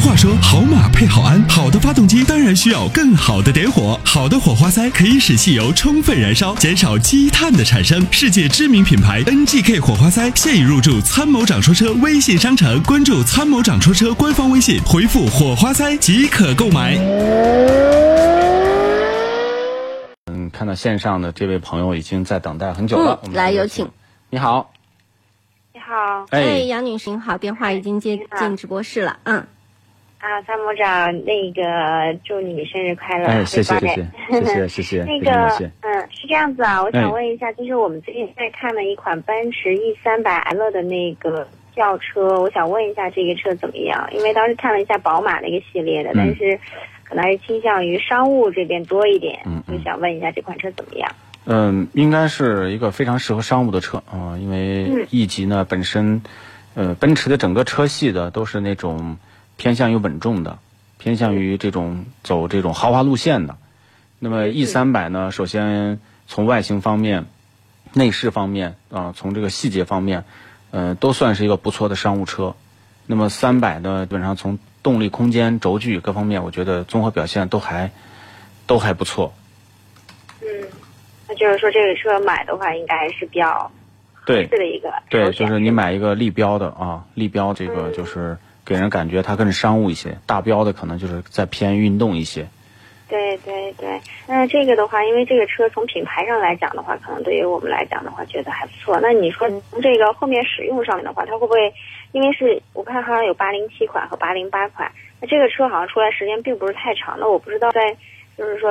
话说，好马配好鞍，好的发动机当然需要更好的点火。好的火花塞可以使汽油充分燃烧，减少积碳的产生。世界知名品牌 NGK 火花塞 现已入驻参谋长说车微信商城，关注参谋长说车官方微信，回复火花塞即可购买。嗯，看到线上的这位朋友已经在等待很久了，嗯我们来有请。你好，你好，哎，哎，杨女士您好，电话已经接进直播室了。嗯，啊，参谋长，那个祝你生日快乐！哎，谢谢谢谢谢谢 谢谢，那个，嗯，是这样子啊，我哎想问一下，就是我们最近在看了一款奔驰 E 三百 L 的那个轿车，我想问一下这个车怎么样？因为当时看了一下宝马那个系列的，嗯但是可能还是倾向于商务这边多一点，嗯嗯就想问一下这款车怎么样？嗯，应该是一个非常适合商务的车啊、因为嗯 E 级呢本身，呃，奔驰的整个车系的都是那种偏向于稳重的，偏向于这种走这种豪华路线的。那么 E 三百呢，首先从外形方面、内饰方面啊、从这个细节方面，呃，都算是一个不错的商务车。那么三百呢，基本上从动力、空间、轴距各方面，我觉得综合表现都还都还不错。嗯，那就是说这个车买的话，应该还是比较对合适的一个对，就是你买一个立标的啊，立标这个就是给人感觉它更商务一些，大标的可能就是再偏运动一些。对对对，那这个的话，因为这个车从品牌上来讲的话，可能对于我们来讲的话，觉得还不错。那你说从这个后面使用上面的话，它会不会，因为是我看好像有八零七款和八零八款，那这个车好像出来时间并不是太长，那我不知道在就是说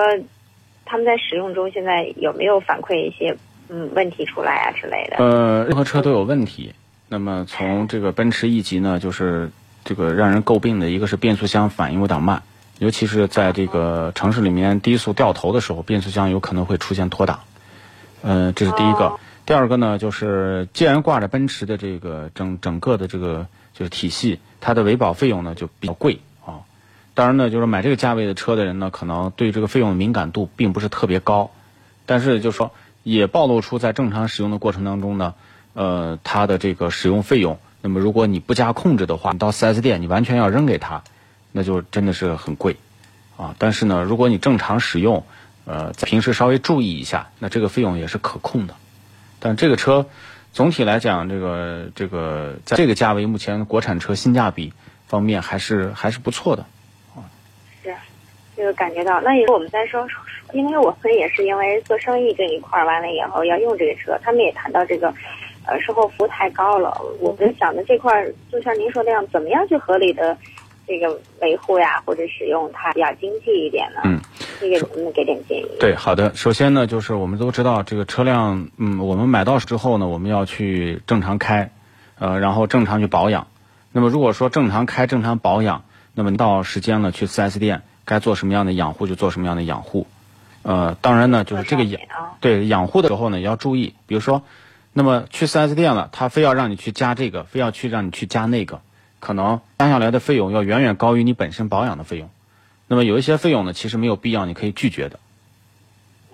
他们在使用中现在有没有反馈一些嗯问题出来啊之类的。呃，任何车都有问题。那么从这个奔驰 E 级呢，就是这个让人诟病的一个是变速箱反应有点慢，尤其是在这个城市里面低速掉头的时候，变速箱有可能会出现脱档。嗯，这是第一个。哦第二个呢，就是既然挂着奔驰的这个整整个的这个就是体系，它的维保费用呢就比较贵啊。当然呢，就是买这个价位的车的人呢，可能对这个费用的敏感度并不是特别高，但是就说也暴露出在正常使用的过程当中呢，呃，它的这个使用费用，那么如果你不加控制的话，你到 4S 店你完全要扔给他，那就真的是很贵啊。但是呢，如果你正常使用，呃，平时稍微注意一下，那这个费用也是可控的。但这个车总体来讲，这个这个在这个价位，目前国产车性价比方面还是还是不错的啊。是，这个感觉到。那以后我们再说，因为我们也是因为做生意这一块儿，完了以后要用这个车，他们也谈到这个，呃，售后服务太高了。我们想的这块儿，就像您说那样，怎么样去合理的这个维护呀，或者使用它比较经济一点呢？嗯，这个能不能给点建议？对，好的。首先呢，就是我们都知道这个车辆，嗯，我们买到之后呢，我们要去正常开，呃，然后正常去保养。那么如果说正常开、正常保养，那么到时间了去四 S 店该做什么样的养护就做什么样的养护。呃，当然呢，就是这个养啊，对养护的时候呢，也要注意，比如说，那么去 4S 店了，他非要让你去加这个，非要去让你去加那个，可能加下来的费用要远远高于你本身保养的费用。那么有一些费用呢，其实没有必要，你可以拒绝的。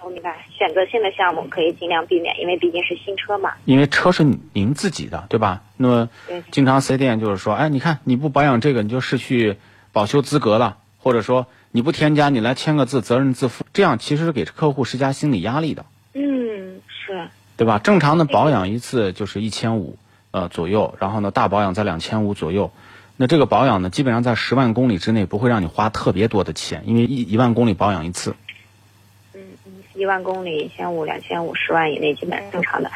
我明白，选择性的项目可以尽量避免，因为毕竟是新车嘛。因为车是您自己的，对吧？那么经常 4S 店就是说，哎，你看你不保养这个，你就失去保修资格了，或者说你不添加，你来签个字，责任自负，这样其实是给客户施加心理压力的，对吧？正常的保养一次就是一千五呃左右，然后呢大保养在两千五左右。那这个保养呢，基本上在十万公里之内不会让你花特别多的钱，因为一一万公里保养一次。嗯嗯，一万公里一千五、两千五、十万以内基本上正常的。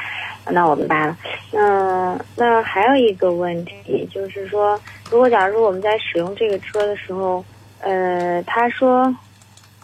那我明白了。那那还有一个问题就是说，如果假如我们在使用这个车的时候，呃，他说，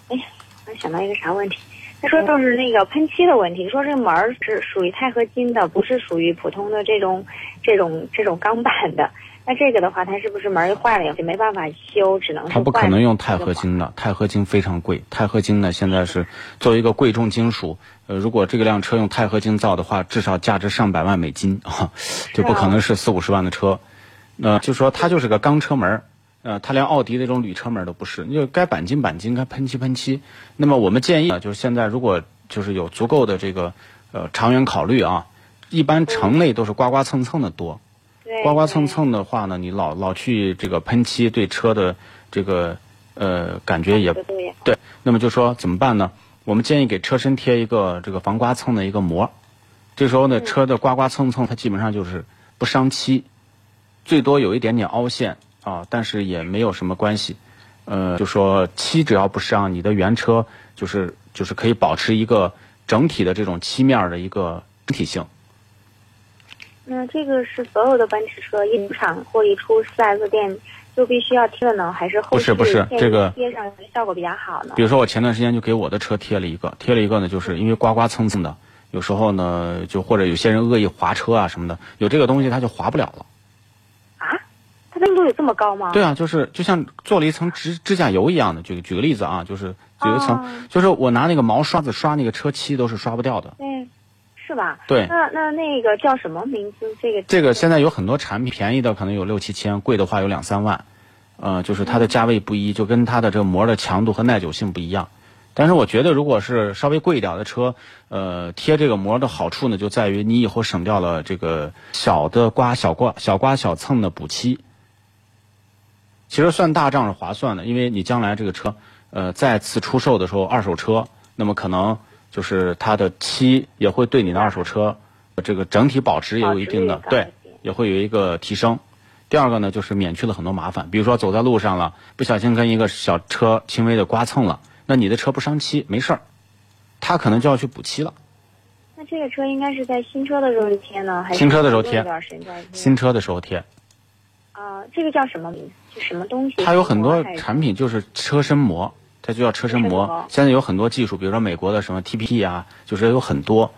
哎呀，我想到一个啥问题？他说就是那个喷漆的问题，说这门儿是属于钛合金的，不是属于普通的这种这种这种钢板的。那这个的话，它是不是门儿坏了也就没办法修，只能是它不可能用钛合金的，钛合金非常贵。钛合金呢，现在是作为一个贵重金属，呃，如果这个辆车用钛合金造的话，至少价值上百万美金啊，就不可能是四五十万的车。那、就说它就是个钢车门儿，呃，它连奥迪那种铝车门都不是，就该钣金钣金，该喷漆喷漆。那么我们建议啊，就是现在如果就是有足够的这个呃长远考虑啊，一般城内都是刮刮蹭蹭的多。对刮刮蹭蹭的话呢，你老老去这个喷漆，对车的这个呃感觉也对。那么就说怎么办呢？我们建议给车身贴一个这个防刮蹭的一个膜。这时候呢，车的刮刮蹭蹭它基本上就是不伤漆，最多有一点点凹陷啊，但是也没有什么关系。呃，就说漆只要不伤，你的原车就是就是可以保持一个整体的这种漆面的一个整体性。那这个是所有的奔驰车一出厂或一出 4S 店就必须要贴的呢，还是后期不是不是这个贴上效果比较好呢比？如说我前段时间就给我的车贴了一个，贴了一个呢，就是因为刮刮蹭蹭的，有时候呢就或者有些人恶意划车啊什么的，有这个东西它就划不了了。有这么高吗？对啊，就是就像做了一层指指甲油一样的。举举个例子啊，就是有一层，哦就是我拿那个毛刷子刷那个车漆都是刷不掉的。嗯，是吧？对那那那个叫什么名字？这个这个现在有很多产品，便宜的可能有六七千，贵的话有两三万，呃，就是它的价位不一，就跟它的这个膜的强度和耐久性不一样。但是我觉得，如果是稍微贵一点的车，呃，贴这个膜的好处呢，就在于你以后省掉了这个小的刮、小刮、小刮小蹭的补漆。其实算大账是划算的，因为你将来这个车，呃，再次出售的时候，二手车，那么可能就是它的漆也会对你的二手车这个整体保值也有一定的对也会有一个提升。第二个呢，就是免去了很多麻烦，比如说走在路上了，不小心跟一个小车轻微的刮蹭了，那你的车不伤漆没事儿，他可能就要去补漆了。那这个车应该是在新车的时候贴呢，还是新车的时候贴？新车的时候贴，啊、这个叫什么名什么东西？它有很多产品就是车身膜，它就叫车身膜膜。现在有很多技术，比如说美国的什么 TPT 啊，就是有很多。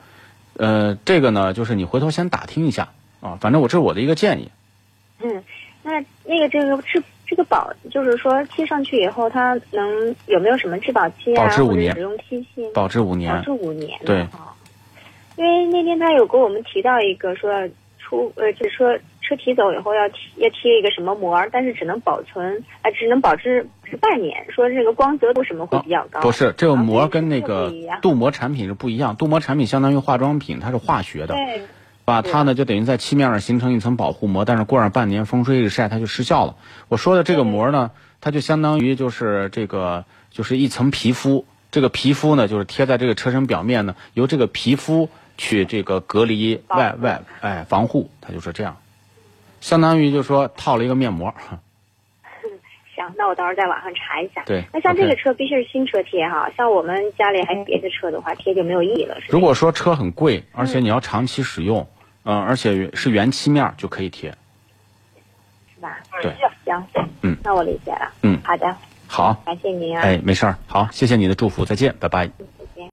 呃，这个呢，就是你回头先打听一下啊，反正我这是我的一个建议。嗯，那那个这个质这个保，就是说贴上去以后，它能有没有什么质保期啊？保质五年使用期限？保质五年保质，五年。对哦因为那天他有跟我们提到一个说出呃，这车车提走以后要贴要贴一个什么膜，但是只能保存呃，只能保质是半年，说这个光泽度什么会比较高。哦不是这个啊膜跟那个镀膜产品是不一样，镀膜产品相当于化妆品，它是化学的。对吧？它呢就等于在漆面上形成一层保护膜，但是过上半年风吹日晒它就失效了。我说的这个膜呢，它就相当于就是这个就是一层皮肤，这个皮肤呢就是贴在这个车身表面呢，由这个皮肤去这个隔离外外哎防护，它就是这样，相当于就是说套了一个面膜。行，那我到时候在网上查一下。对那像这个车必须是新车贴哈，像我们家里还有别的车的话，贴就没有意义了。是如果说车很贵，而且你要长期使用，嗯、而且是原漆面就可以贴。是吧？对，行，嗯，那我理解了。嗯好的，好，感谢您啊。哎，没事儿，好，谢谢你的祝福，再见，拜拜。嗯